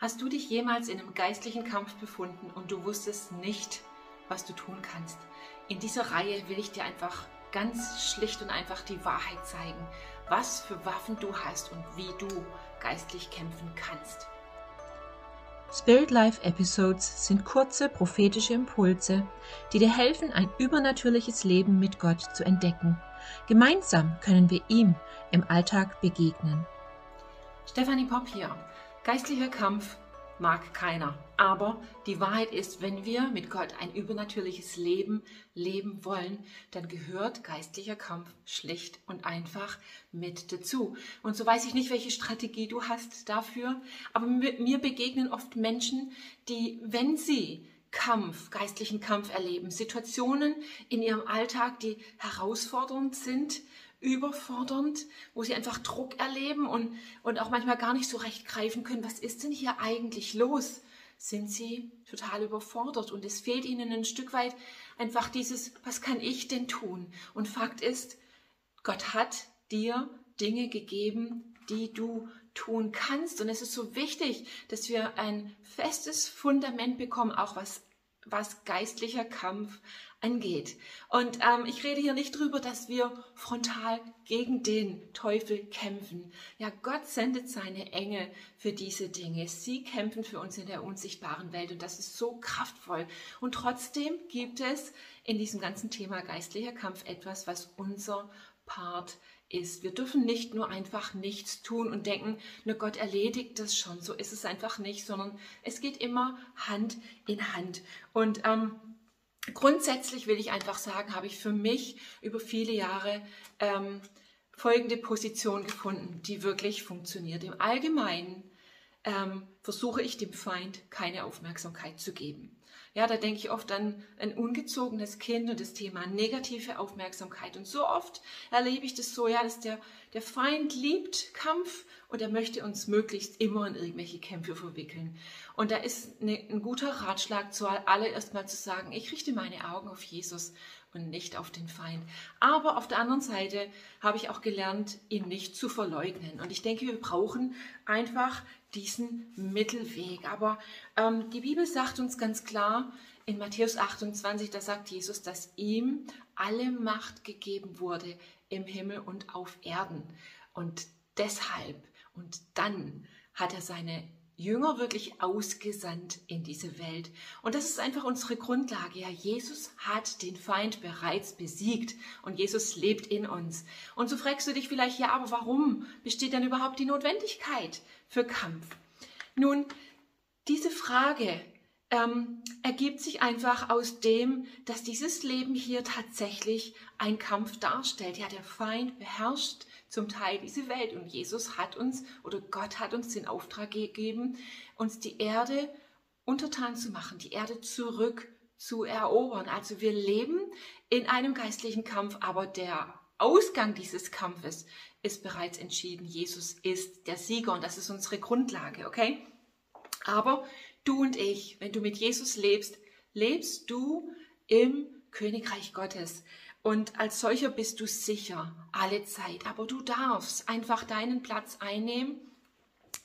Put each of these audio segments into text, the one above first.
Hast du dich jemals in einem geistlichen Kampf befunden und du wusstest nicht, was du tun kannst? In dieser Reihe will ich dir einfach ganz schlicht und einfach die Wahrheit zeigen, was für Waffen du hast und wie du geistlich kämpfen kannst. Spirit Life Episodes sind kurze prophetische Impulse, die dir helfen, ein übernatürliches Leben mit Gott zu entdecken. Gemeinsam können wir ihm im Alltag begegnen. Stefanie Popp hier. Geistlicher Kampf mag keiner. Aber die Wahrheit ist, wenn wir mit Gott ein übernatürliches Leben leben wollen, dann gehört geistlicher Kampf schlicht und einfach mit dazu. Und so weiß ich nicht, welche Strategie du hast dafür, aber mir begegnen oft Menschen, die, wenn sie Kampf, geistlichen Kampf erleben, Situationen in ihrem Alltag, die herausfordernd sind, überfordernd, wo sie einfach Druck erleben und, und auch manchmal gar nicht so recht greifen können, was ist denn hier eigentlich los? Sind sie total überfordert und es fehlt ihnen ein Stück weit einfach dieses, was kann ich denn tun? Und Fakt ist, Gott hat dir Dinge gegeben, die du tun kannst. Und es ist so wichtig, dass wir ein festes Fundament bekommen, auch was, was geistlicher Kampf angeht. Und ähm, ich rede hier nicht drüber, dass wir frontal gegen den Teufel kämpfen. Ja, Gott sendet seine Engel für diese Dinge. Sie kämpfen für uns in der unsichtbaren Welt und das ist so kraftvoll. Und trotzdem gibt es in diesem ganzen Thema geistlicher Kampf etwas, was unser Part ist. Wir dürfen nicht nur einfach nichts tun und denken, na Gott erledigt das schon. So ist es einfach nicht, sondern es geht immer Hand in Hand. Und ähm, grundsätzlich will ich einfach sagen, habe ich für mich über viele Jahre ähm, folgende Position gefunden, die wirklich funktioniert. Im Allgemeinen ähm, versuche ich dem Feind keine Aufmerksamkeit zu geben. Ja, da denke ich oft an ein ungezogenes Kind und das Thema negative Aufmerksamkeit. Und so oft erlebe ich das so, ja, dass der, der Feind liebt Kampf und er möchte uns möglichst immer in irgendwelche Kämpfe verwickeln. Und da ist eine, ein guter Ratschlag zuallererst mal zu sagen, ich richte meine Augen auf Jesus und nicht auf den Feind. Aber auf der anderen Seite habe ich auch gelernt, ihn nicht zu verleugnen. Und ich denke, wir brauchen einfach diesen Mittelweg. Aber ähm, die Bibel sagt uns ganz klar in Matthäus 28, da sagt Jesus, dass ihm alle Macht gegeben wurde im Himmel und auf Erden. Und deshalb und dann hat er seine Jünger wirklich ausgesandt in diese Welt. Und das ist einfach unsere Grundlage. Ja, Jesus hat den Feind bereits besiegt und Jesus lebt in uns. Und so fragst du dich vielleicht, ja, aber warum besteht denn überhaupt die Notwendigkeit für Kampf? Nun, diese Frage ähm, ergibt sich einfach aus dem, dass dieses Leben hier tatsächlich ein Kampf darstellt. Ja, der Feind beherrscht zum Teil diese Welt. Und Jesus hat uns oder Gott hat uns den Auftrag gegeben, uns die Erde untertan zu machen, die Erde zurück zu erobern. Also wir leben in einem geistlichen Kampf, aber der Ausgang dieses Kampfes ist bereits entschieden. Jesus ist der Sieger und das ist unsere Grundlage, okay? Aber du und ich, wenn du mit Jesus lebst, lebst du im Königreich Gottes. Und als solcher bist du sicher alle Zeit. Aber du darfst einfach deinen Platz einnehmen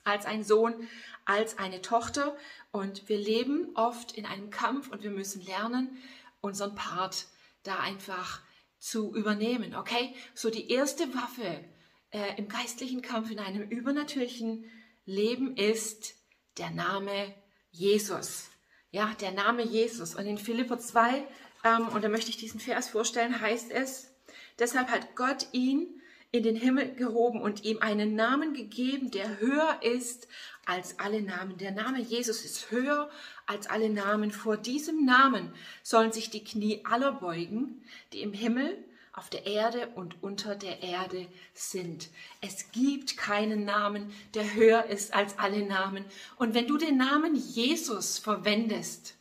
als ein Sohn, als eine Tochter. Und wir leben oft in einem Kampf und wir müssen lernen, unseren Part da einfach zu übernehmen. Okay? So die erste Waffe äh, im geistlichen Kampf in einem übernatürlichen Leben ist der Name Jesus. Ja, der Name Jesus. Und in Philipper 2 ähm, und da möchte ich diesen Vers vorstellen, heißt es, deshalb hat Gott ihn in den Himmel gehoben und ihm einen Namen gegeben, der höher ist als alle Namen. Der Name Jesus ist höher als alle Namen. Vor diesem Namen sollen sich die Knie aller beugen, die im Himmel, auf der Erde und unter der Erde sind. Es gibt keinen Namen, der höher ist als alle Namen. Und wenn du den Namen Jesus verwendest,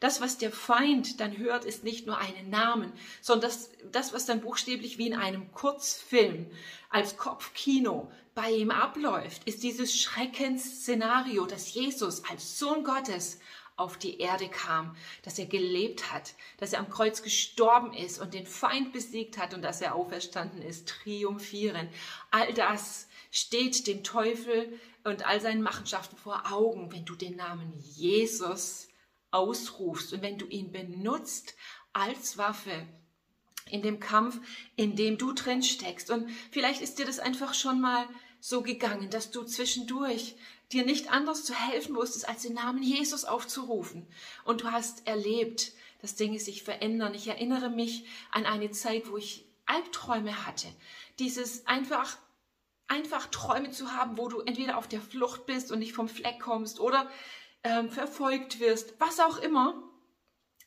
das, was der Feind dann hört, ist nicht nur einen Namen, sondern das, das, was dann buchstäblich wie in einem Kurzfilm als Kopfkino bei ihm abläuft, ist dieses Schreckensszenario, dass Jesus als Sohn Gottes auf die Erde kam, dass er gelebt hat, dass er am Kreuz gestorben ist und den Feind besiegt hat und dass er auferstanden ist, triumphieren. All das steht dem Teufel und all seinen Machenschaften vor Augen, wenn du den Namen Jesus ausrufst und wenn du ihn benutzt als Waffe in dem Kampf, in dem du drin steckst. Und vielleicht ist dir das einfach schon mal so gegangen, dass du zwischendurch dir nicht anders zu helfen wusstest, als den Namen Jesus aufzurufen. Und du hast erlebt, dass Dinge sich verändern. Ich erinnere mich an eine Zeit, wo ich Albträume hatte. Dieses einfach, einfach Träume zu haben, wo du entweder auf der Flucht bist und nicht vom Fleck kommst oder ähm, verfolgt wirst, was auch immer.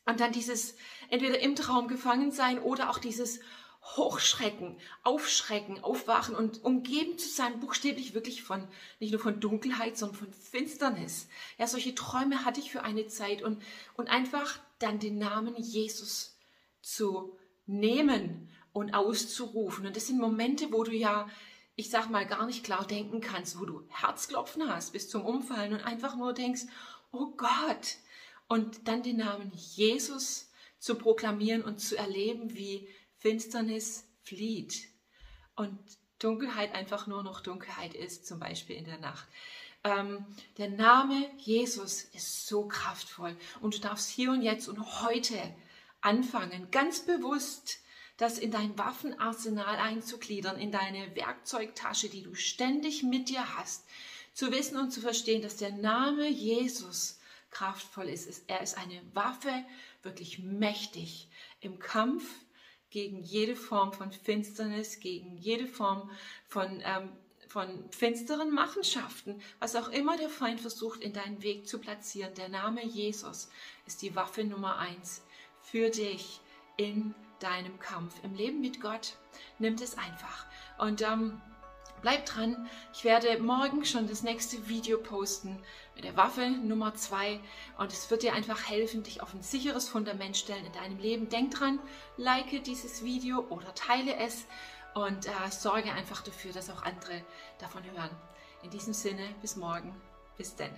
Und dann dieses entweder im Traum gefangen sein oder auch dieses Hochschrecken, Aufschrecken, Aufwachen und umgeben zu sein, buchstäblich wirklich von, nicht nur von Dunkelheit, sondern von Finsternis. Ja, solche Träume hatte ich für eine Zeit und, und einfach dann den Namen Jesus zu nehmen und auszurufen. Und das sind Momente, wo du ja, ich sag mal, gar nicht klar denken kannst, wo du Herzklopfen hast bis zum Umfallen und einfach nur denkst, oh Gott. Und dann den Namen Jesus zu proklamieren und zu erleben, wie Finsternis flieht und Dunkelheit einfach nur noch Dunkelheit ist, zum Beispiel in der Nacht. Ähm, der Name Jesus ist so kraftvoll und du darfst hier und jetzt und heute anfangen, ganz bewusst das in dein Waffenarsenal einzugliedern, in deine Werkzeugtasche, die du ständig mit dir hast, zu wissen und zu verstehen, dass der Name Jesus kraftvoll ist. Er ist eine Waffe, wirklich mächtig im Kampf gegen jede Form von Finsternis, gegen jede Form von, ähm, von finsteren Machenschaften, was auch immer der Feind versucht, in deinen Weg zu platzieren. Der Name Jesus ist die Waffe Nummer eins für dich in deinem Kampf. Im Leben mit Gott nimmt es einfach. Und ähm, Bleib dran, ich werde morgen schon das nächste Video posten mit der Waffe Nummer 2 und es wird dir einfach helfen, dich auf ein sicheres Fundament stellen in deinem Leben. Denk dran, like dieses Video oder teile es und äh, sorge einfach dafür, dass auch andere davon hören. In diesem Sinne, bis morgen, bis denn.